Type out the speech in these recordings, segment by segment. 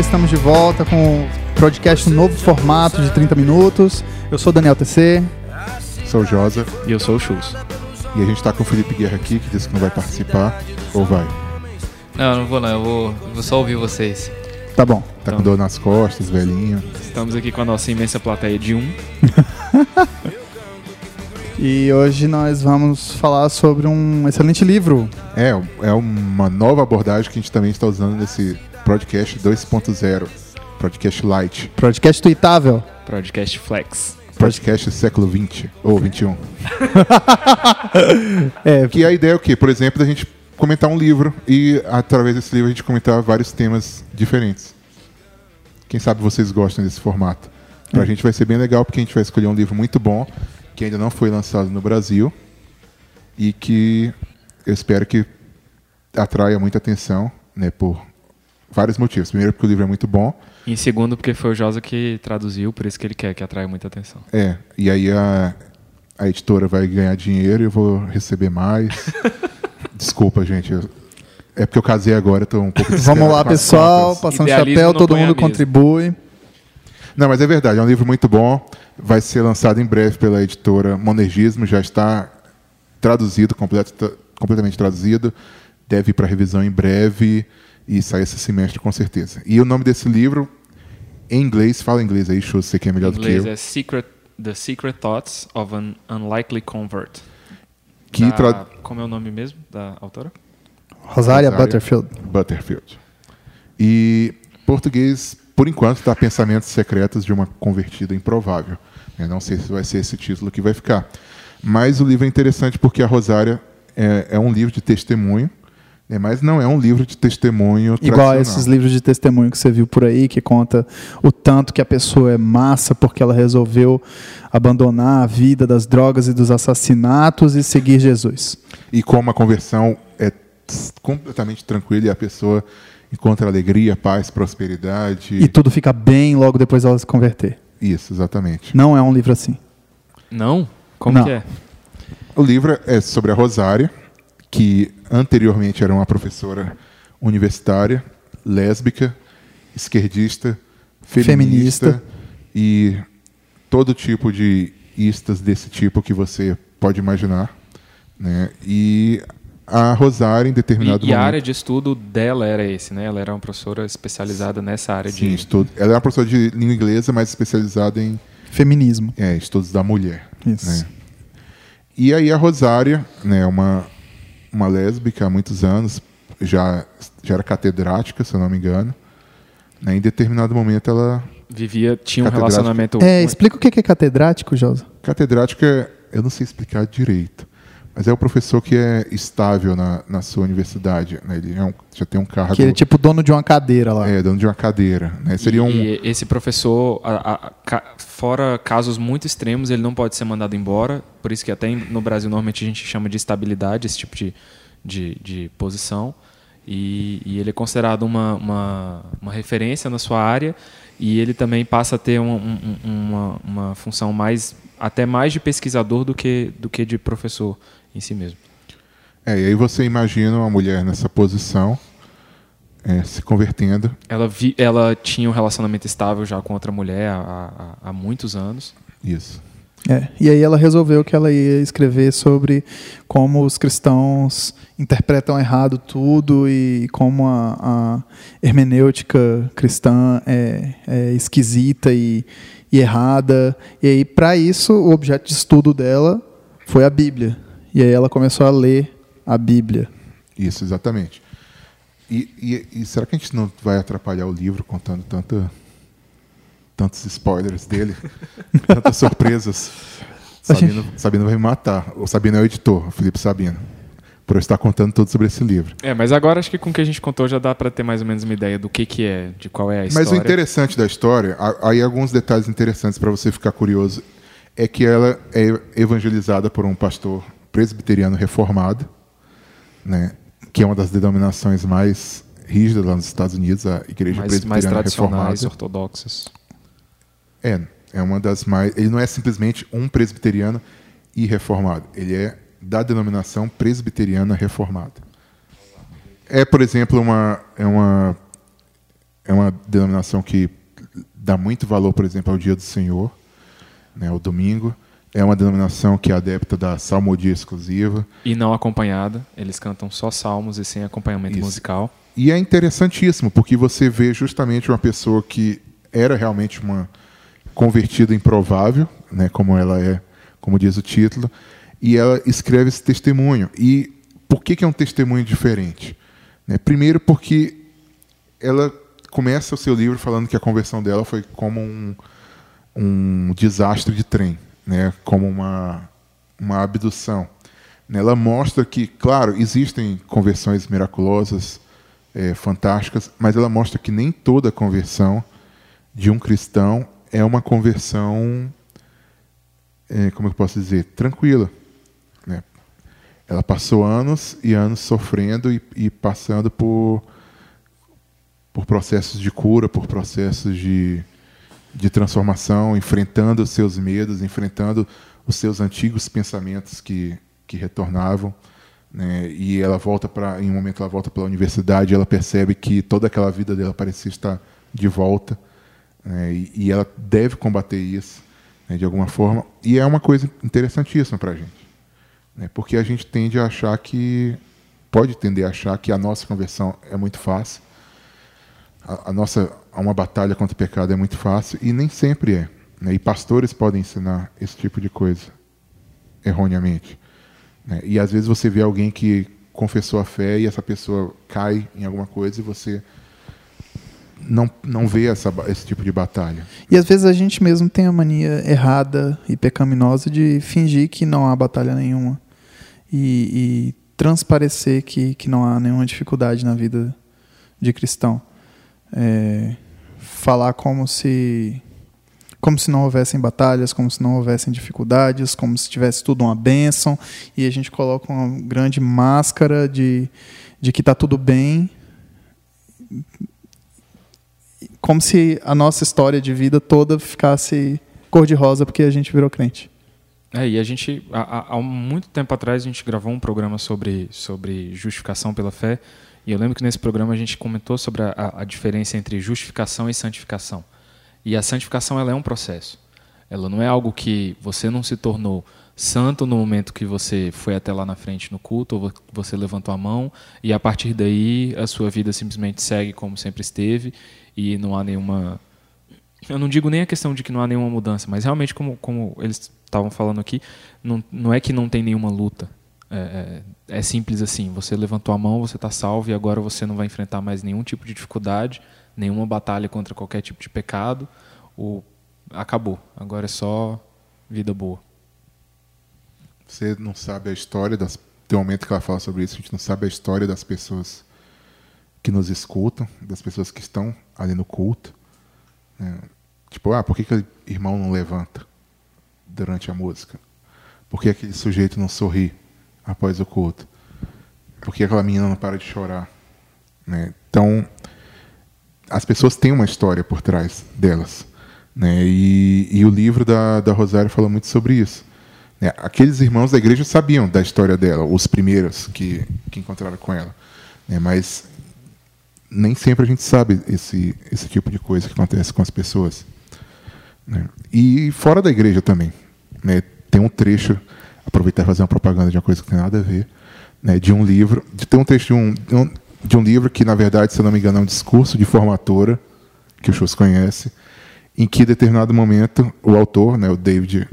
Galera, estamos de volta com o podcast um novo formato de 30 minutos. Eu sou o Daniel TC. Sou o Josa E eu sou o Chus. e a gente tá com o Felipe Guerra aqui, que disse que não vai participar. Ou vai? Não, não vou não, eu vou, eu vou só ouvir vocês. Tá bom. Tá Então. com dor nas costas, velhinho. Estamos aqui com a nossa imensa plateia de um. E hoje nós vamos falar sobre um excelente livro. É, é uma nova abordagem que a gente também está usando nesse podcast 2.0. Podcast Light. Podcast tweetável. Podcast Flex. Podcast século 20 ou 21. É, Que a ideia é o quê? Por exemplo, da gente comentar um livro e através desse livro a gente comentar vários temas diferentes. Quem sabe vocês gostam desse formato. Pra gente vai ser bem legal porque a gente vai escolher um livro muito bom que ainda não foi lançado no Brasil e que eu espero que atraia muita atenção, né, por vários motivos. Primeiro porque o livro é muito bom, E segundo, porque foi o Josa que traduziu, por isso que ele quer que atraia muita atenção. é, e aí a, a editora vai ganhar dinheiro e eu vou receber mais. Desculpa, gente. eu- é porque eu casei agora, tô um pouco vamos lá pessoal, contas. passando Idealismo chapéu, todo mundo contribui. Não, mas é verdade, é um livro muito bom. Vai ser lançado em breve pela editora Monergismo, já está traduzido, completo- completamente traduzido. Deve ir para revisão em breve e sair esse semestre com certeza. E o nome desse livro, em inglês, fala inglês aí, Chu, você que é Em melhor do que inglês eu. é Secret, The Secret Thoughts of an Unlikely Convert. Que Da- tra... Como é o nome mesmo da autora? Rosária Rosária. Butterfield. Butterfield. E português, por enquanto, está Pensamentos Secretos de uma Convertida Improvável. Eu não sei se vai ser esse título que vai ficar. Mas o livro é interessante porque a Rosária é, é um livro de testemunho, né, mas não é um livro de testemunho Igual esses livros de testemunho que você viu por aí, que conta o tanto que a pessoa é massa porque ela resolveu abandonar a vida das drogas e dos assassinatos e seguir Jesus. E como a conversão é completamente tranquila e a pessoa encontra alegria, paz, prosperidade. E tudo fica bem logo depois dela se converter. Isso, exatamente. Não é um livro assim. Não? Como Não. que é? O livro é sobre a Rosária, que anteriormente era uma professora universitária, lésbica, esquerdista, feminista, Feminista. e todo tipo de istas desse tipo que você pode imaginar. Né? E a Rosária, em determinado E, e a momento... área de estudo dela era esse, né? Ela era uma professora especializada nessa área Sim, de... estudo. Ela é uma professora de língua inglesa, mas especializada em Feminismo. é, estudos da mulher. Isso. né? E aí a Rosária, né, uma, uma lésbica há muitos anos, já, já era catedrática, se eu não me engano. Né, em determinado momento ela... Vivia, tinha um relacionamento... É, explica o que é catedrático, Josa. Catedrática, eu não sei explicar direito, mas é o professor que é estável na, na sua universidade. Né? Ele é um- já tem um cargo... Que ele é tipo dono de uma cadeira lá. é, dono de uma cadeira. Né? Seria um... E esse professor, a- a- fora casos muito extremos, ele não pode ser mandado embora. Por isso que até no Brasil normalmente a gente chama de estabilidade esse tipo de, de, de posição. E, e ele é considerado uma, uma, uma referência na sua área e ele também passa a ter um- um- uma, uma função mais até mais de pesquisador do que, do que de professor em si mesmo. É, e aí você imagina uma mulher nessa posição, é, se convertendo. Ela, vi, ela tinha um relacionamento estável já com outra mulher há, há, há muitos anos. Isso. É, E aí ela resolveu que ela ia escrever sobre como os cristãos interpretam errado tudo e como a, a hermenêutica cristã é, é esquisita e, e errada. E aí, para isso, o objeto de estudo dela foi a Bíblia. E aí ela começou a ler a Bíblia. Isso, exatamente. E, e- e será que a gente não vai atrapalhar o livro contando tanta, tantos spoilers dele? tantas surpresas? Sabino, Sabino vai me matar. O Sabino é o editor, o Felipe Sabino. Por eu estar contando tudo sobre esse livro. É, mas agora acho que com o que a gente contou já dá pra ter mais ou menos uma ideia do que que é, de qual é a história. Mas o interessante da história, aí alguns detalhes interessantes para você ficar curioso, é que ela é evangelizada por um pastor presbiteriano reformado, né, que é uma das denominações mais rígidas lá nos Estados Unidos, a Igreja mais, mais Presbiteriana tradicionais, Reformada. ortodoxas. É, é uma das mais. Ele não é simplesmente um presbiteriano e reformado. Ele é da denominação presbiteriana reformada. É, por exemplo, uma, é uma é uma denominação que dá muito valor, por exemplo, ao dia do Senhor, né, o domingo. É uma denominação que é adepta da salmodia exclusiva. E não acompanhada. Eles cantam só salmos e sem acompanhamento Isso. musical. E é interessantíssimo, porque você vê justamente uma pessoa que era realmente uma convertida improvável, né, como ela é, como diz o título, e ela escreve esse testemunho. E por que, que é um testemunho diferente? Né, primeiro, porque ela começa o seu livro falando que a conversão dela foi como um, um desastre de trem, né, como uma, uma abdução. Ela mostra que, claro, existem conversões miraculosas, é, fantásticas, mas ela mostra que nem toda conversão de um cristão é uma conversão, é, como eu posso dizer, tranquila. Né? Ela passou anos e anos sofrendo e, e, passando por, por processos de cura, por processos de, de transformação, enfrentando os seus medos, enfrentando os seus antigos pensamentos que, que retornavam. Né? E ela volta para, em um momento, ela volta para a universidade, ela percebe que toda aquela vida dela parecia estar de volta, né? e, e, ela deve combater isso né, de alguma forma. E é uma coisa interessantíssima para a gente, né? porque a gente tende a achar que pode tender a achar que a nossa conversão é muito fácil, a, a nossa uma batalha contra o pecado é muito fácil e nem sempre é. Né? E pastores podem ensinar esse tipo de coisa erroneamente. Né? E às vezes você vê alguém que confessou a fé e essa pessoa cai em alguma coisa e você não, não vê essa, esse tipo de batalha. E às vezes a gente mesmo tem a mania errada e pecaminosa de fingir que não há batalha nenhuma e, e transparecer que, que não há nenhuma dificuldade na vida de cristão. É, falar como se como se não houvessem batalhas, como se não houvessem dificuldades, como se tivesse tudo uma bênção, e a gente coloca uma grande máscara de, de que está tudo bem, como se a nossa história de vida toda ficasse cor-de-rosa porque a gente virou crente. É, e a gente, há, há muito tempo atrás, a gente gravou um programa sobre, sobre justificação pela fé, e eu lembro que nesse programa a gente comentou sobre a, a diferença entre justificação e santificação. E a santificação ela é um processo. Ela não é algo que você não se tornou santo no momento que você foi até lá na frente no culto, ou você levantou a mão, e a partir daí a sua vida simplesmente segue como sempre esteve, e não há nenhuma. Eu não digo nem a questão de que não há nenhuma mudança, mas realmente, como, como eles estavam falando aqui, não, não é que não tem nenhuma luta. É, é, é simples assim: você levantou a mão, você está salvo, e agora você não vai enfrentar mais nenhum tipo de dificuldade nenhuma batalha contra qualquer tipo de pecado, o acabou. Agora é só vida boa. Você não sabe a história das tem um momento que ela fala sobre isso, a gente não sabe a história das pessoas que nos escutam, das pessoas que estão ali no culto. Né? Tipo, ah, por que, que o irmão não levanta durante a música? Por que aquele sujeito não sorri após o culto? Por que aquela menina não para de chorar? Né? Então, as pessoas têm uma história por trás delas. Né? E, e, o livro da, da Rosário fala muito sobre isso. Né? Aqueles irmãos da igreja sabiam da história dela, os primeiros que, que encontraram com ela. Né? Mas nem sempre a gente sabe esse, esse tipo de coisa que acontece com as pessoas. Né? E fora da igreja também. Né? Tem um trecho, aproveitar e fazer uma propaganda de uma coisa que não tem nada a ver, né? de um livro, de ter um trecho de um, de um de um livro que, na verdade, se eu não me engano, é um discurso de formatura, que o Schultz conhece, em que, em determinado momento, o autor, né, o David,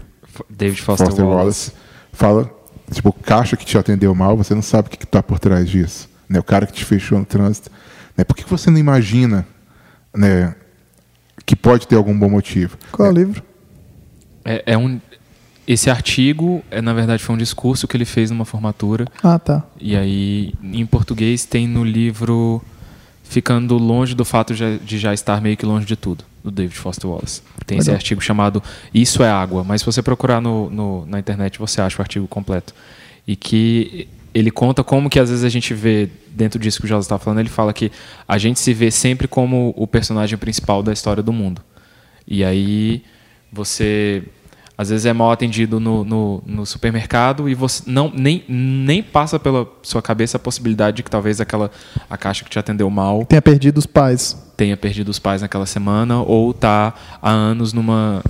David Foster, Foster Wallace. Wallace, fala, tipo, caixa que te atendeu mal, você não sabe o que está por trás disso. Né, o cara que te fechou no trânsito. Né, por que você não imagina né, que pode ter algum bom motivo? Qual é o livro? É, é, um, esse artigo, é, na verdade, foi um discurso que ele fez numa formatura. Ah, tá. E aí, em português, tem no livro Ficando Longe do Fato de Já Estar Meio que Longe de Tudo, do David Foster Wallace. Tem esse artigo chamado Isso é Água, mas se você procurar no, no, na internet, você acha o artigo completo. E que ele conta como que às vezes a gente vê, dentro disso que o José está falando, ele fala que a gente se vê sempre como o personagem principal da história do mundo. E aí você às vezes é mal atendido no, no, no, supermercado e você não nem, nem passa pela sua cabeça a possibilidade de que talvez aquela a caixa que te atendeu mal tenha perdido os pais. tenha perdido os pais naquela semana ou está há anos numa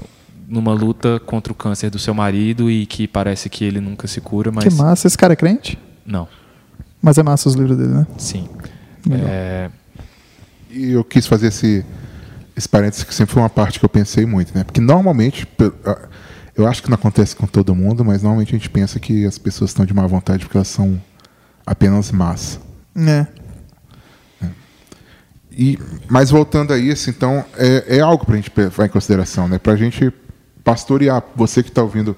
numa luta contra o câncer do seu marido e que parece que ele nunca se cura, mas Que massa. Esse cara é crente? não. Mas é massa os livros dele, né? Sim. É, E eu quis fazer esse, esse parênteses que sempre foi uma parte que eu pensei muito, né? Porque normalmente, eu acho que não acontece com todo mundo, mas normalmente a gente pensa que as pessoas estão de má vontade porque elas são apenas más. É. E, mas voltando a isso, então, é, é algo para a gente levar em consideração, né? Para a gente pastorear. Você que está ouvindo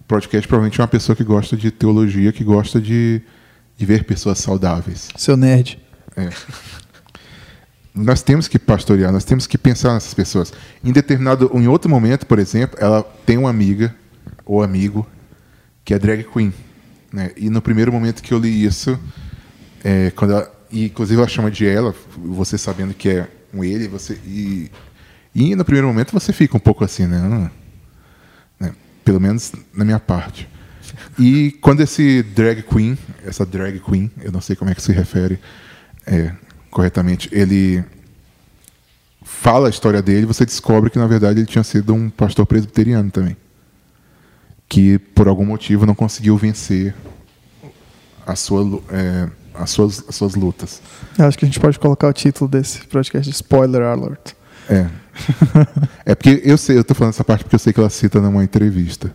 o podcast, provavelmente é uma pessoa que gosta de teologia, que gosta de, de ver pessoas saudáveis. Seu nerd. É. Nós temos que pastorear, nós temos que pensar nessas pessoas. Em determinado, em outro momento, por exemplo, ela tem uma amiga ou amigo que é drag queen, né? E no primeiro momento que eu li isso, é, quando ela, e inclusive ela chama de ela, você sabendo que é um ele, você e, e no primeiro momento você fica um pouco assim, né? Hum, né? Pelo menos na minha parte. E quando esse drag queen, essa drag queen, eu não sei como é que se refere é, corretamente, ele fala a história dele, você descobre que na verdade ele tinha sido um pastor presbiteriano também, que por algum motivo não conseguiu vencer a sua, é, as, suas, as suas lutas. Eu acho que a gente pode colocar o título desse podcast de Spoiler Alert. É. é porque eu sei, eu tô falando essa parte porque eu sei que ela cita numa entrevista.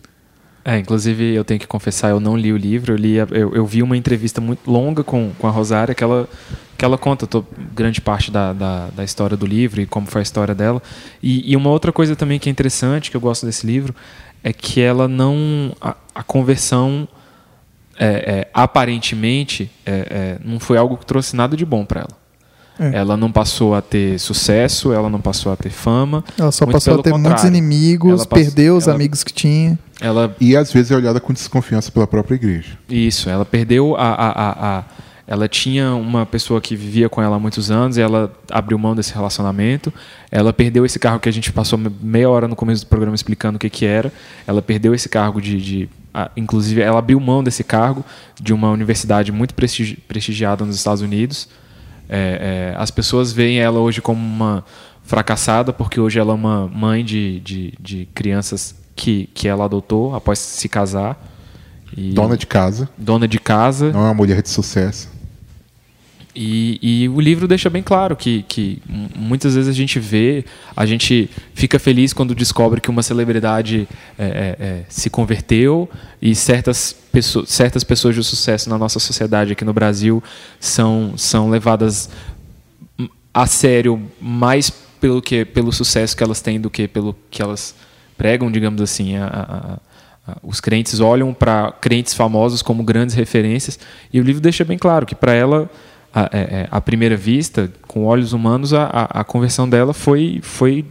É, inclusive eu tenho que confessar, eu não li o livro, eu, li eu, eu vi uma entrevista muito longa com, com a Rosária que ela, que ela conta to- grande parte da, da, da história do livro e como foi a história dela. E, e uma outra coisa também que é interessante, que eu gosto desse livro, é que ela não. A, a conversão, é, é, aparentemente, é, é, não foi algo que trouxe nada de bom para ela. É. Ela não passou a ter sucesso, ela não passou a ter fama. Ela só passou a ter muitos contrário. inimigos, Ela passou- perdeu os ela- amigos que tinha. Ela E às vezes é olhada com desconfiança pela própria igreja. Isso, ela perdeu a, a, a, a- Ela tinha uma pessoa que vivia com ela há muitos anos e ela abriu mão desse relacionamento. Ela perdeu esse cargo que a gente passou me- meia hora no começo do programa explicando o que, que era. Ela perdeu esse cargo de. de- a- inclusive, ela abriu mão desse cargo de uma universidade muito prestigi- prestigiada nos Estados Unidos. É, é, as pessoas veem ela hoje como uma fracassada, porque hoje ela é uma mãe de, de, de crianças que, que ela adotou após se casar. E- Dona de casa, dona de casa. não é uma mulher de sucesso. E, e o livro deixa bem claro que, que muitas vezes a gente vê, a gente fica feliz quando descobre que uma celebridade é, é, é, se converteu e certas pessoas, certas pessoas de sucesso na nossa sociedade aqui no Brasil são, são levadas a sério mais pelo que pelo sucesso que elas têm do que pelo que elas pregam, digamos assim. A- a- os crentes olham para crentes famosos como grandes referências e o livro deixa bem claro que para ela a, é, é, à primeira vista, com olhos humanos, a, a, conversão dela foi, foi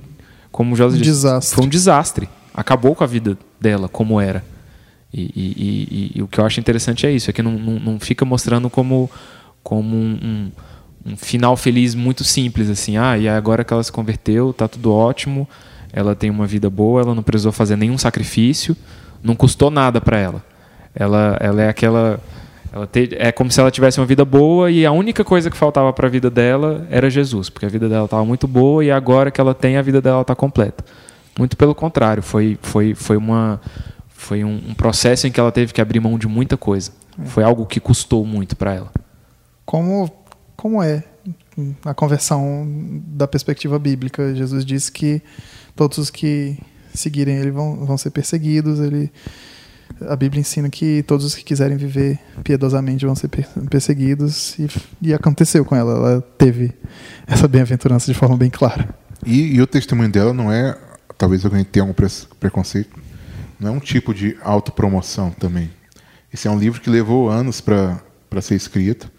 como o José Um disse, desastre. foi um desastre. Acabou com a vida dela como era. E, e- e- e- e o que eu acho interessante é isso, é que não, não, não fica mostrando como, como um, um, um final feliz muito simples, assim, ah, e agora que ela se converteu, tá tudo ótimo, ela tem uma vida boa, ela não precisou fazer nenhum sacrifício, não custou nada para ela. Ela, ela é aquela. Ela te- é como se ela tivesse uma vida boa e a única coisa que faltava para a vida dela era Jesus, porque a vida dela estava muito boa e agora que ela tem, a vida dela está completa. Muito pelo contrário, foi, foi, foi, uma, foi um, um processo em que ela teve que abrir mão de muita coisa. Foi algo que custou muito para ela. Como, como é a conversão da perspectiva bíblica? Jesus disse que todos os que seguirem ele vão, vão ser perseguidos. Ele, a Bíblia ensina que todos os que quiserem viver piedosamente vão ser per- perseguidos. E, e aconteceu com ela. Ela teve essa bem-aventurança de forma bem clara. E, e o testemunho dela não é, talvez alguém tenha algum pre- preconceito, não é um tipo de autopromoção também. Esse é um livro que levou anos para ser escrito.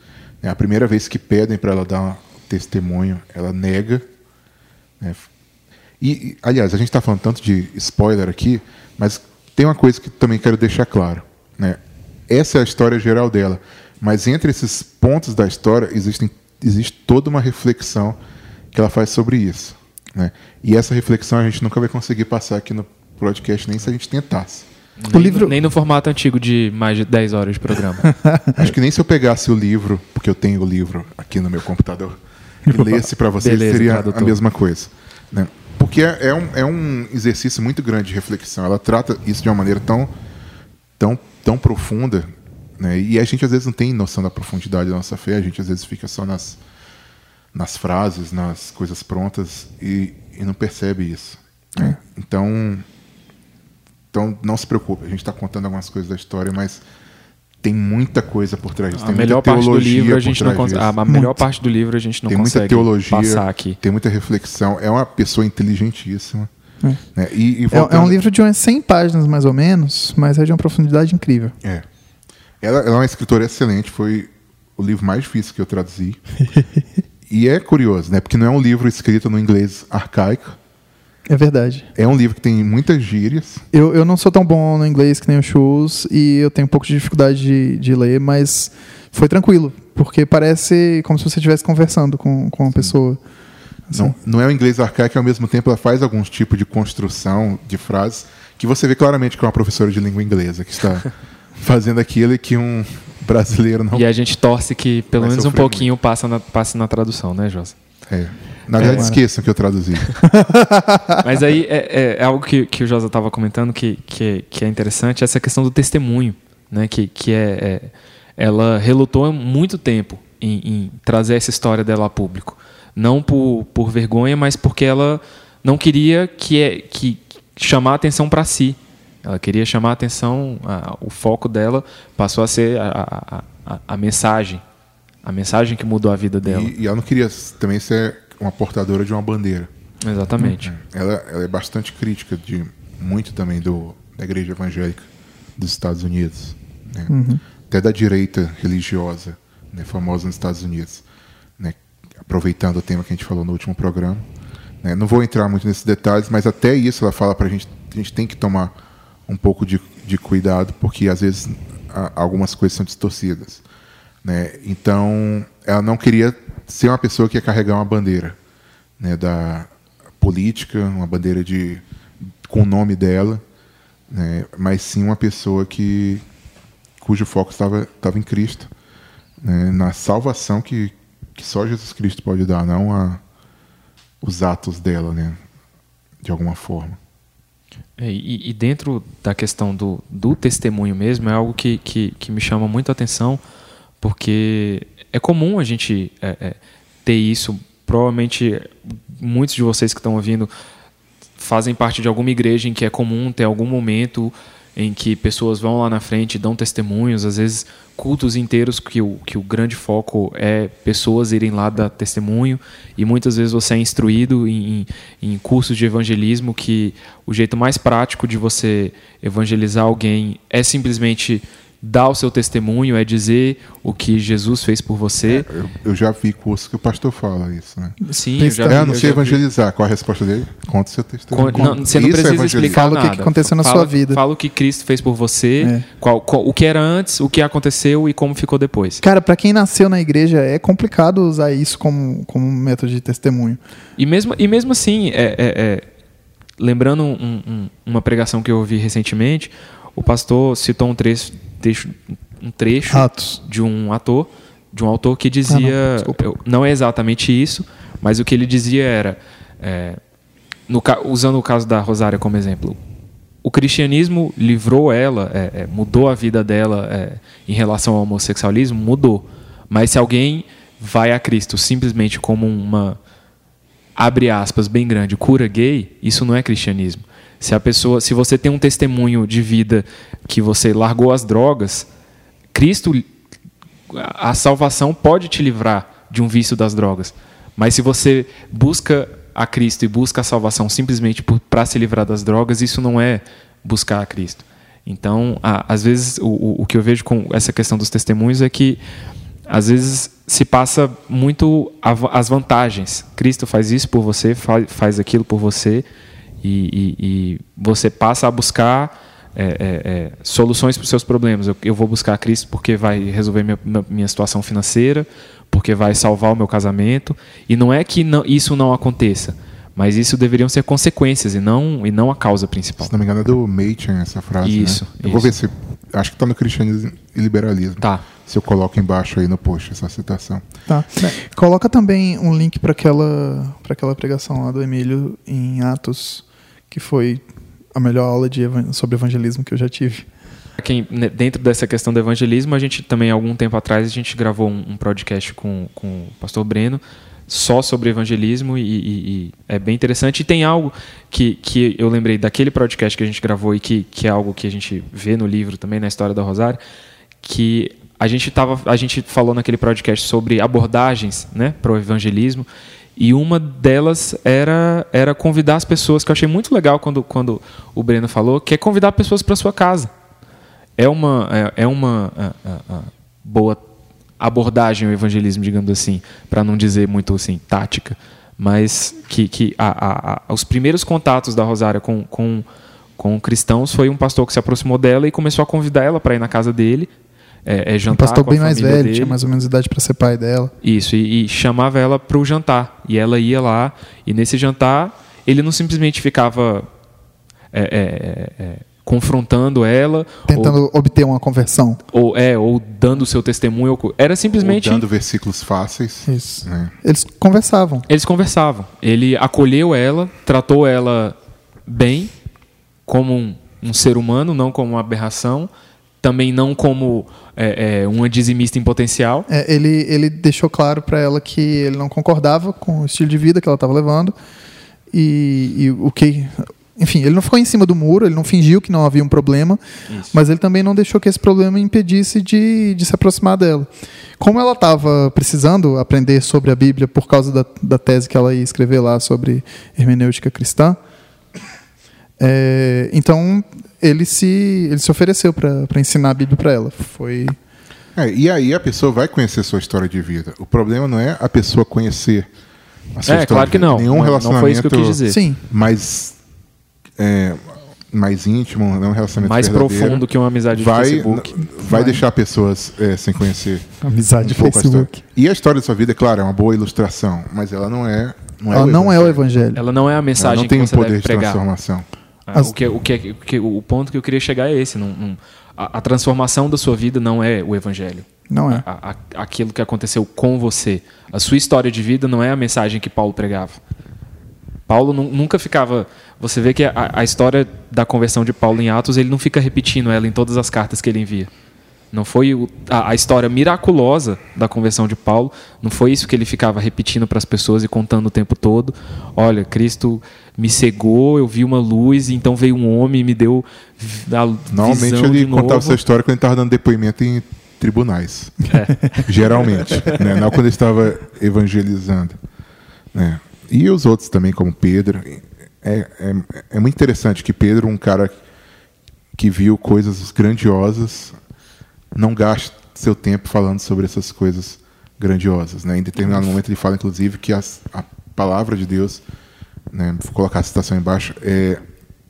É a primeira vez que pedem para ela dar testemunho, ela nega. né? E, aliás, a gente está falando tanto de spoiler aqui, mas tem uma coisa que também quero deixar claro. Né? Essa é a história geral dela, mas entre esses pontos da história existem, existe toda uma reflexão que ela faz sobre isso. Né? E essa reflexão a gente nunca vai conseguir passar aqui no podcast, nem se a gente tentasse. O livro- Nem no formato antigo de mais de 10 horas de programa. Acho que nem se eu pegasse o livro, porque eu tenho o livro aqui no meu computador, e lesse para vocês, Beleza, seria a mesma coisa. Né? Porque é, é um, é um exercício muito grande de reflexão. Ela trata isso de uma maneira tão, tão, tão profunda. Né? E a gente às vezes não tem noção da profundidade da nossa fé, a gente às vezes fica só nas, nas frases, nas coisas prontas e, e não percebe isso. né? Então, então não se preocupe, a gente está contando algumas coisas da história, mas tem muita coisa por trás disso. A tem melhor muita parte do livro a gente não consegue. A, a melhor parte do livro a gente não tem muita consegue teologia, passar aqui. tem muita reflexão. É uma pessoa inteligentíssima. É. né? E, e É, é voltando- um livro de umas 100 páginas, mais ou menos, mas é de uma profundidade incrível. É. Ela, ela é uma escritora excelente, foi o livro mais difícil que eu traduzi. e é curioso, né? Porque não é um livro escrito no inglês arcaico. É verdade. É um livro que tem muitas gírias. Eu, eu não sou tão bom no inglês que nem o Shoes e eu tenho um pouco de dificuldade de, de ler, mas foi tranquilo, porque parece como se você estivesse conversando com, com uma pessoa. Assim. Não, não é o inglês arcaico, e ao mesmo tempo ela faz alguns tipos de construção de frases que você vê claramente que é uma professora de língua inglesa que está fazendo aquilo e que um brasileiro não. E a gente torce que pelo menos um pouquinho passa na, passe na tradução, né, Josa? É. Na verdade, É. esqueçam que eu traduzi. Mas aí é, é- é algo que, que o Josa estava comentando que, que, que é interessante, essa questão do testemunho, né? Que, que é, é- ela relutou muito tempo em, em trazer essa história dela a público, não por, por vergonha, mas porque ela não queria que, é, que chamar a atenção para si. Ela queria chamar a atenção, a- o foco dela passou a ser a, a, a, a mensagem, a mensagem que mudou a vida dela. E, e ela não queria também ser uma portadora de uma bandeira. Exatamente. Ela, ela é bastante crítica de muito também do, da igreja evangélica dos Estados Unidos, né? até da direita religiosa, né, famosa nos Estados Unidos, né? aproveitando o tema que a gente falou no último programa. né? Não vou entrar muito nesses detalhes, mas até isso ela fala para a gente, a gente tem que tomar um pouco de, de cuidado, porque às vezes a- algumas coisas são distorcidas. Né? Então, ela não queria ser uma pessoa que ia carregar uma bandeira né, da política, uma bandeira de com o nome dela, né, mas sim uma pessoa que cujo foco estava estava em Cristo, né, na salvação que, que só Jesus Cristo pode dar, não a, os atos dela, né, de alguma forma. É, E, e dentro da questão do, do testemunho mesmo, é algo que, que, que me chama muito a atenção, porque é comum a gente é, é, ter isso. Provavelmente muitos de vocês que estão ouvindo fazem parte de alguma igreja em que é comum ter algum momento em que pessoas vão lá na frente e dão testemunhos, às vezes cultos inteiros que o, que o grande foco é pessoas irem lá dar testemunho e muitas vezes você é instruído em, em, em cursos de evangelismo que o jeito mais prático de você evangelizar alguém é simplesmente dar o seu testemunho, é dizer o que Jesus fez por você. Eu, eu já vi curso que o pastor fala isso, né? Sim, Tem eu já É, vi- eu não eu sei já vi. evangelizar. Qual a resposta dele? Conta o seu testemunho. Con- não, você não Isso é precisa evangelizar. explicar Fala o que nada. aconteceu na Fala- sua vida. Fala o que Cristo fez por você, É. qual- qual- o que era antes, o que aconteceu e como ficou depois. Cara, pra quem nasceu na igreja, é complicado usar isso como, como método de testemunho. E mesmo, e mesmo assim, é, é- é, lembrando um- um- uma pregação que eu ouvi recentemente, o pastor citou um trecho, trecho- um trecho de um ator, de um autor que Ah, dizia, não, desculpa. eu- não é exatamente isso, mas o que ele dizia era, é, no usando o caso da Rosária como exemplo, o cristianismo livrou ela, é, é, mudou a vida dela é, em relação ao homossexualismo, mudou. Mas se alguém vai a Cristo simplesmente como uma abre aspas bem grande cura gay, isso não é cristianismo. Se a pessoa, se você tem um testemunho de vida que você largou as drogas, Cristo a salvação pode te livrar de um vício das drogas. Mas se você busca a Cristo e busca a salvação simplesmente para se livrar das drogas, isso não é buscar a Cristo. Então, a- às vezes, o, o- que eu vejo com essa questão dos testemunhos é que, às vezes, se passa muito a as vantagens. Cristo faz isso por você, fa- faz aquilo por você, e, e- e você passa a buscar é, é, é, soluções para os seus problemas. Eu, eu vou buscar Cristo porque vai resolver minha, minha- situação financeira, porque vai salvar o meu casamento. E não é que não- isso não aconteça, mas isso deveriam ser consequências e não, e não a causa principal. Se não me engano, é do Machen essa frase. Isso, Né? Eu vou isso. ver se. Acho que está no cristianismo e liberalismo. Tá. se eu coloco embaixo aí no post essa citação. Tá. Coloca também um link para aquela, pra aquela pregação lá do Emílio em Atos, que foi a melhor aula de evan sobre evangelismo que eu já tive. Quem, né, dentro dessa questão do evangelismo, a gente também, algum tempo atrás, a gente gravou um, um podcast com, com o pastor Breno só sobre evangelismo e, e, e, é bem interessante. E tem algo que, que eu lembrei daquele podcast que a gente gravou e que, que é algo que a gente vê no livro também, na história da Rosário, que a gente, tava, a gente falou naquele podcast sobre abordagens né, para o evangelismo e uma delas era, era convidar as pessoas, que eu achei muito legal quando, quando o Breno falou, que é convidar pessoas para sua casa. É uma, é, é uma é, é, é, boa abordagem ao evangelismo, digamos assim, para não dizer muito assim, tática. Mas que, que a, a, a, os primeiros contatos da Rosária com, com, com cristãos foi um pastor que se aproximou dela e começou a convidar ela para ir na casa dele é, é jantar. Um pastor bem mais velho, dele. tinha mais ou menos idade para ser pai dela. Isso, e, e chamava ela para o jantar. E ela ia lá, e nesse jantar, ele não simplesmente ficava é, é, é confrontando ela. Tentando ou, obter uma conversão. Ou, é, ou dando o seu testemunho. Era simplesmente. Ou dando versículos fáceis. Isso. Né? Eles conversavam. Eles conversavam. Ele acolheu ela, tratou ela bem, como um, um ser humano, não como uma aberração também não como é, é, uma dizimista em potencial. É, ele, ele deixou claro para ela que ele não concordava com o estilo de vida que ela estava levando e, e, o que enfim, ele não ficou em cima do muro, ele não fingiu que não havia um problema, Isso. mas ele também não deixou que esse problema impedisse de, de se aproximar dela. Como ela estava precisando aprender sobre a Bíblia por causa da, da tese que ela ia escrever lá sobre hermenêutica cristã, é, então ele se, ele se ofereceu para ensinar a Bíblia para ela. Foi. É, e aí a pessoa vai conhecer sua história de vida. O problema não é a pessoa conhecer a sua é, história claro que não. Nenhum não, relacionamento não foi isso que eu quis dizer. Sim. mais, é, mais íntimo, não um relacionamento mais profundo que uma amizade vai, de Facebook. Vai, vai deixar pessoas é, sem conhecer amizade de Facebook. E a história da sua vida, é claro, é uma boa ilustração, mas ela não é. Não é ela não é o evangelho. Ela não é a mensagem ela não tem que você um poder de pregar. transformação. Ah, As... O, que, o, que, o, que, o ponto que eu queria chegar é esse. Não, não, a, a, transformação da sua vida não é o evangelho. Não é. A, a, aquilo que aconteceu com você. A sua história de vida não é a mensagem que Paulo pregava. Paulo nunca ficava. Você vê que a, a história da conversão de Paulo em Atos, ele não fica repetindo ela em todas as cartas que ele envia. Não foi o, a, a, história miraculosa da conversão de Paulo, não foi isso que ele ficava repetindo para as pessoas e contando o tempo todo. Olha, Cristo me cegou, eu vi uma luz, então veio um homem e me deu a Normalmente visão ele de contava essa história quando ele estava dando depoimento em tribunais. É. Geralmente. né? Não quando ele estava evangelizando. Né? E os outros também, como Pedro. É, é, é muito interessante que Pedro, um cara que viu coisas grandiosas, não gaste seu tempo falando sobre essas coisas grandiosas. Né? Em determinado momento ele fala, inclusive, que as, a palavra de Deus, né, vou colocar a citação embaixo, é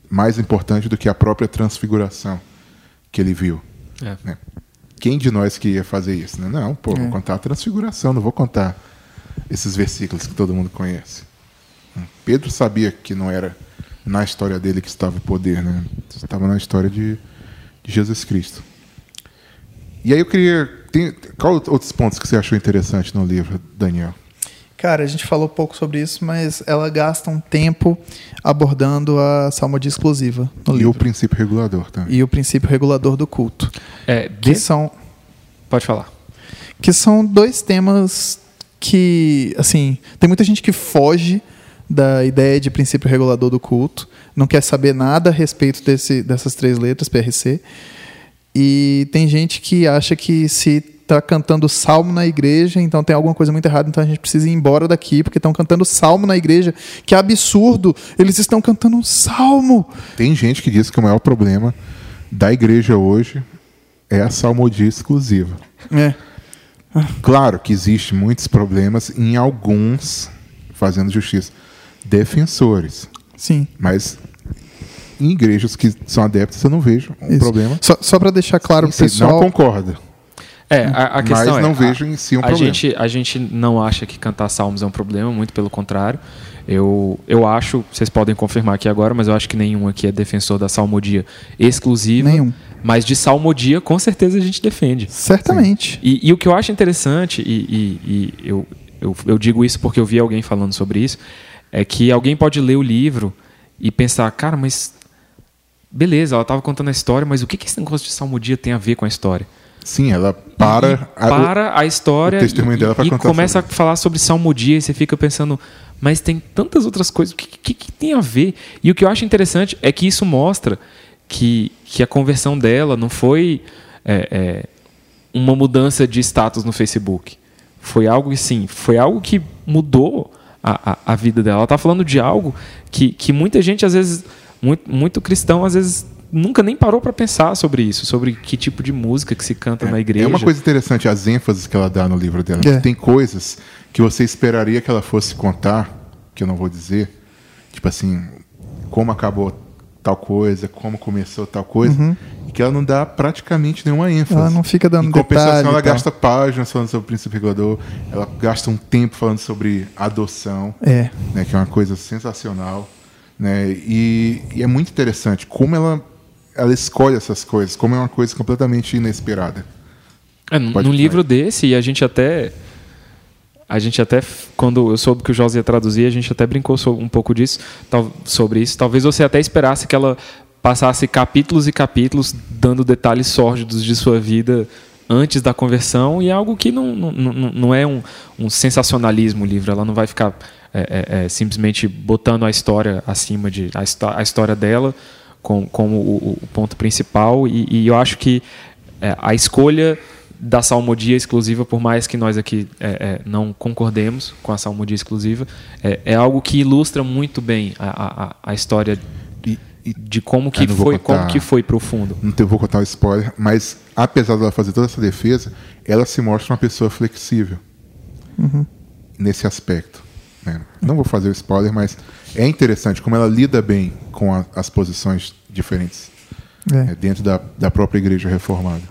mais importante do que a própria transfiguração que ele viu. É. Né? Quem de nós que ia fazer isso? Né? Não, pô, é. vou contar a transfiguração, não vou contar esses versículos que todo mundo conhece. Pedro sabia que não era na história dele que estava o poder, né? estava na história de, de Jesus Cristo. E aí eu queria. Tem, qual outros pontos que você achou interessante no livro, Daniel? Cara, a gente falou pouco sobre isso, mas ela gasta um tempo abordando a salmodia exclusiva no e livro. E o princípio regulador também. E o princípio regulador do culto. É, que de... são. Pode falar. Que são dois temas que, assim, tem muita gente que foge da ideia de princípio regulador do culto, não quer saber nada a respeito desse, dessas três letras, PRC. E tem gente que acha que se está cantando salmo na igreja, então tem alguma coisa muito errada, então a gente precisa ir embora daqui, porque estão cantando salmo na igreja. Que absurdo! Eles estão cantando um salmo! Tem gente que diz que o maior problema da igreja hoje é a salmodia exclusiva. É. Claro que existe muitos problemas em alguns, fazendo justiça, defensores. Sim. Mas em igrejas que são adeptas, eu não vejo um Isso. problema. Só, só para deixar claro para o pessoal. Não concorda. É, a, a questão Mas não é, vejo em si um a problema. Gente, a gente não acha que cantar salmos é um problema, muito pelo contrário. Eu, eu acho, vocês podem confirmar aqui agora, mas eu acho que nenhum aqui é defensor da salmodia exclusiva. Nenhum. Mas de salmodia, com certeza a gente defende. Certamente. E, e o que eu acho interessante, e, e- e eu, eu, eu digo isso porque eu vi alguém falando sobre isso, é que alguém pode ler o livro e pensar, cara, mas beleza, ela estava contando a história, mas o que, que esse negócio de salmodia tem a ver com a história? Sim, ela para. E para a história e, e começa sobre a falar sobre salmodia e você fica pensando, mas tem tantas outras coisas, o que, que, que tem a ver? E o que eu acho interessante é que isso mostra que, que a conversão dela não foi é, é, uma mudança de status no Facebook. Foi algo que, sim, foi algo que mudou a, a, a vida dela. Ela está falando de algo que, que muita gente, às vezes, muito, muito cristão, às vezes, nunca nem parou para pensar sobre isso, sobre que tipo de música que se canta na igreja. É uma coisa interessante as ênfases que ela dá no livro dela. É. que Tem coisas que você esperaria que ela fosse contar, que eu não vou dizer, tipo assim, como acabou tal coisa, como começou tal coisa, e que ela não dá praticamente nenhuma ênfase. Uhum. Ela não fica dando Em compensação, detalhe ela tal. gasta páginas falando sobre o princípio regulador, ela gasta um tempo falando sobre adoção, É. né, que é uma coisa sensacional, né, e, e é muito interessante como ela ela escolhe essas coisas, como é uma coisa completamente inesperada. É, num Pode num falar. livro desse, e a gente até. A gente até, quando eu soube que o José ia traduzir, a gente até brincou um pouco disso, tal- sobre isso. Talvez você até esperasse que ela passasse capítulos e capítulos dando detalhes sórdidos de sua vida antes da conversão, e é algo que não, não, não, é um, um sensacionalismo o livro. Ela não vai ficar é, é, é, simplesmente botando a história acima de. a, a história dela com- como o, o ponto principal, e, e eu acho que é, a escolha da salmodia exclusiva, por mais que nós aqui é, é, não concordemos com a salmodia exclusiva, é, algo que ilustra muito bem a, a- a- história de como Eu que vou foi, contar. como que foi profundo. não te- vou contar um spoiler, mas apesar dela fazer toda essa defesa, ela se mostra uma pessoa flexível nesse aspecto. né? Não vou fazer o spoiler, mas é interessante como ela lida bem com a- as posições diferentes É. né, dentro da, da própria igreja reformada.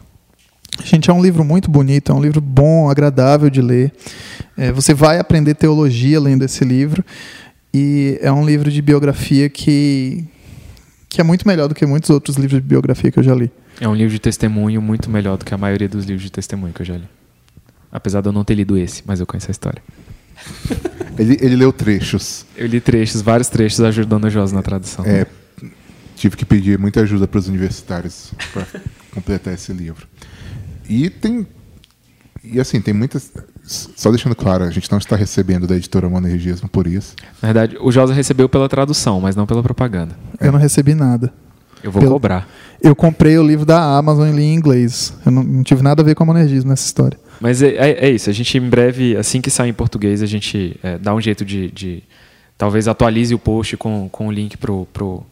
Gente, é um livro muito bonito, é um livro bom, agradável de ler. É, você vai aprender teologia lendo esse livro. E é um livro de biografia que, que é muito melhor do que muitos outros livros de biografia que eu já li. É um livro de testemunho muito melhor do que a maioria dos livros de testemunho que eu já li. Apesar de eu não ter lido esse, mas eu conheço a história. Ele, ele leu trechos. Eu li trechos, vários trechos ajudando a Josi na tradução. É, tive que pedir muita ajuda para os universitários para completar esse livro. E tem. E assim, tem muitas. Só deixando claro, a gente não está recebendo da editora Monergismo por isso. Na verdade, o Josa recebeu pela tradução, mas não pela propaganda. Eu não recebi nada. Eu vou Pelo- cobrar. Eu comprei o livro da Amazon e li em inglês. Eu não, não tive nada a ver com a monergismo nessa história. Mas é, é- é isso. A gente, em breve, assim que sair em português, a gente é, dá um jeito de, de- Talvez atualize o post com, com o link pro, pro,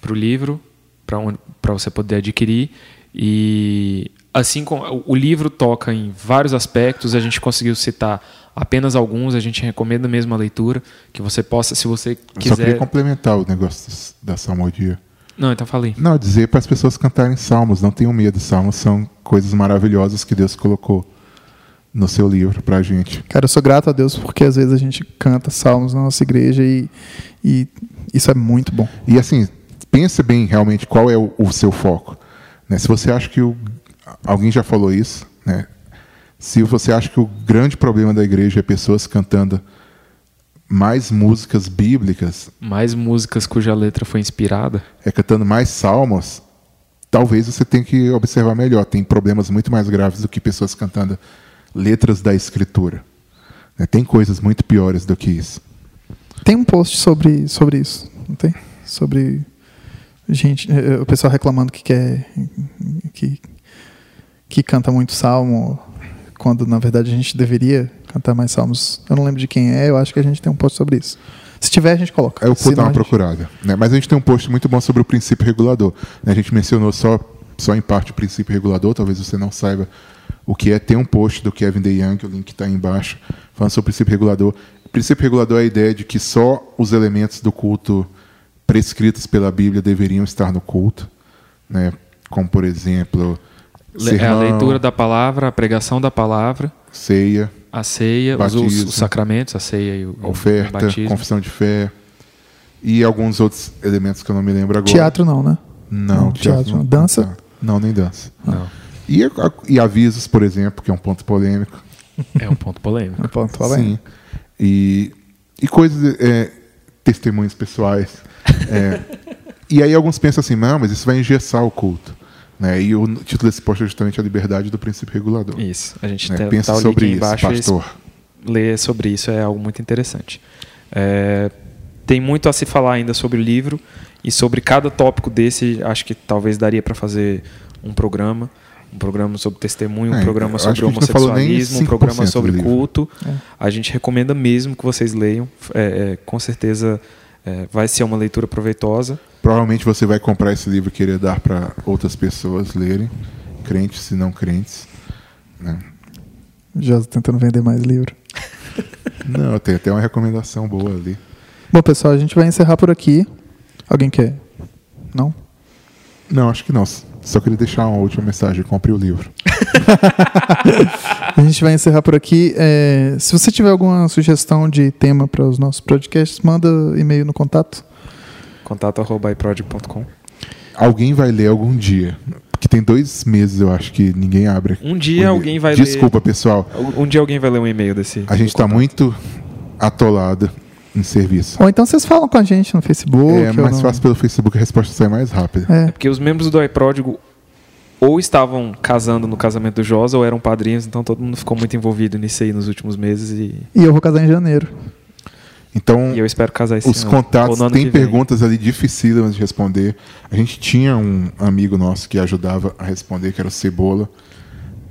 pro livro, para você poder adquirir. E assim como o- livro toca em vários aspectos, a gente conseguiu citar apenas alguns, a gente recomenda mesmo a leitura, que você possa, se você Eu só queria quiser. complementar o negócio da salmodia. Não, então falei. Não, dizer para as pessoas cantarem salmos, não tenham medo. Salmos são coisas maravilhosas que Deus colocou no seu livro para a gente. Cara, eu sou grato a Deus porque às vezes a gente canta salmos na nossa igreja e, e isso é muito bom. E assim, pense bem realmente qual é o, o seu foco. né? Se você acha que o, alguém já falou isso, né? se você acha que o grande problema da igreja é pessoas cantando mais músicas bíblicas, Mais músicas cuja letra foi inspirada. é cantando mais salmos, talvez você tenha que observar melhor. Tem problemas muito mais graves do que pessoas cantando letras da escritura. né? Tem coisas muito piores do que isso. Tem um post sobre, sobre isso, não tem? Sobre gente, eh, o pessoal reclamando que quer que, que canta muito salmo, quando na verdade a gente deveria cantar mais salmos. Eu não lembro de quem é, eu acho que a gente tem um post sobre isso. Se tiver, a gente coloca. Eu vou dar uma gente- procurada. Né? Mas a gente tem um post muito bom sobre o princípio regulador. né? A gente mencionou só, só em parte o princípio regulador, talvez você não saiba o que é. Tem um post do Kevin DeYoung, o link está aí embaixo, falando sobre o princípio regulador. O princípio regulador é a ideia de que só os elementos do culto prescritos pela Bíblia deveriam estar no culto. Né? Como, por exemplo, Le- é a sermão, leitura da palavra, a pregação da palavra, ceia, a ceia, os, os- Batismo. os sacramentos, a ceia e o, oferta, batismo. confissão de fé e alguns outros elementos que eu não me lembro agora. Teatro não, né? Não, Não, teatro, teatro, não. dança? Não, nem dança. Não. E, a- e avisos, por exemplo, que é um ponto polêmico. É um ponto polêmico. Um ponto polêmico. Sim. E, e coisas, é, testemunhos pessoais. É, e aí alguns pensam assim, não, mas isso vai engessar o culto. Né? E o título desse post é justamente a liberdade do princípio regulador. Isso. A gente Né? tem Pensa tá link sobre isso, embaixo. pastor. ler sobre isso é algo muito interessante. É, tem muito a se falar ainda sobre o livro e sobre cada tópico desse. Acho que talvez daria para fazer um programa. Um programa sobre testemunho, um É, programa sobre homossexualismo, um 5% programa sobre culto. É. A gente recomenda mesmo que vocês leiam. É, é, com certeza é, vai ser uma leitura proveitosa. Provavelmente você vai comprar esse livro e querer dar para outras pessoas lerem, crentes e não crentes. né? Já tentando vender mais livro. Não, tem até uma recomendação boa ali. Bom, pessoal, a gente vai encerrar por aqui. Alguém quer? Não? Não, acho que não. Só queria deixar uma última mensagem. Compre o livro. A gente vai encerrar por aqui. É, se você tiver alguma sugestão de tema para os nossos podcasts, manda e-mail no contato. contato.iprodic.com Alguém vai ler algum dia. Que tem dois meses, eu acho, que ninguém abre. Um dia o alguém vai Desculpa, pessoal. ler. Um dia alguém vai ler um e-mail desse. A gente está muito atolado em serviço. Ou então vocês falam com a gente no Facebook. É mais no- fácil pelo Facebook, a resposta sai mais rápida. É. Porque os membros do iPródigo ou estavam casando no casamento do Josa ou eram padrinhos, então todo mundo ficou muito envolvido nisso aí nos últimos meses e, E eu vou casar em janeiro. Então, e eu espero casar esse os ano. contatos têm perguntas ali dificílimas de responder. A gente tinha um amigo nosso que ajudava a responder, que era o Cebola,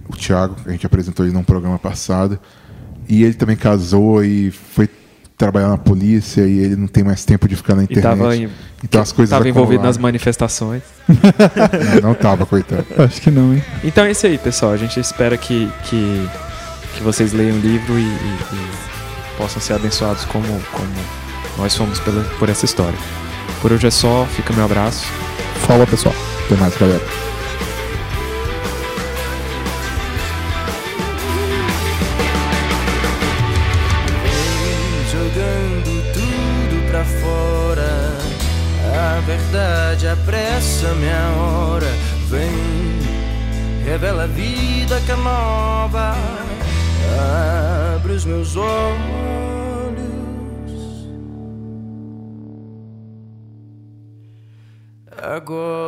o Thiago, que a gente apresentou ele num programa passado. E ele também casou e foi trabalhar na polícia e ele não tem mais tempo de ficar na E internet. estava em, então as coisas tava envolvido nas manifestações. Não, não tava, coitado. Acho que não, hein? Então é isso aí, pessoal. A gente espera que, que, que vocês leiam o livro e, e- e possam ser abençoados como, como nós fomos pela, por essa história. Por hoje é só. Fica meu abraço. Fala, pessoal. Até mais, galera. Vem jogando tudo pra fora. A verdade apressa minha hora. Vem, revela a vida que é nova. Abre os meus olhos. Agora.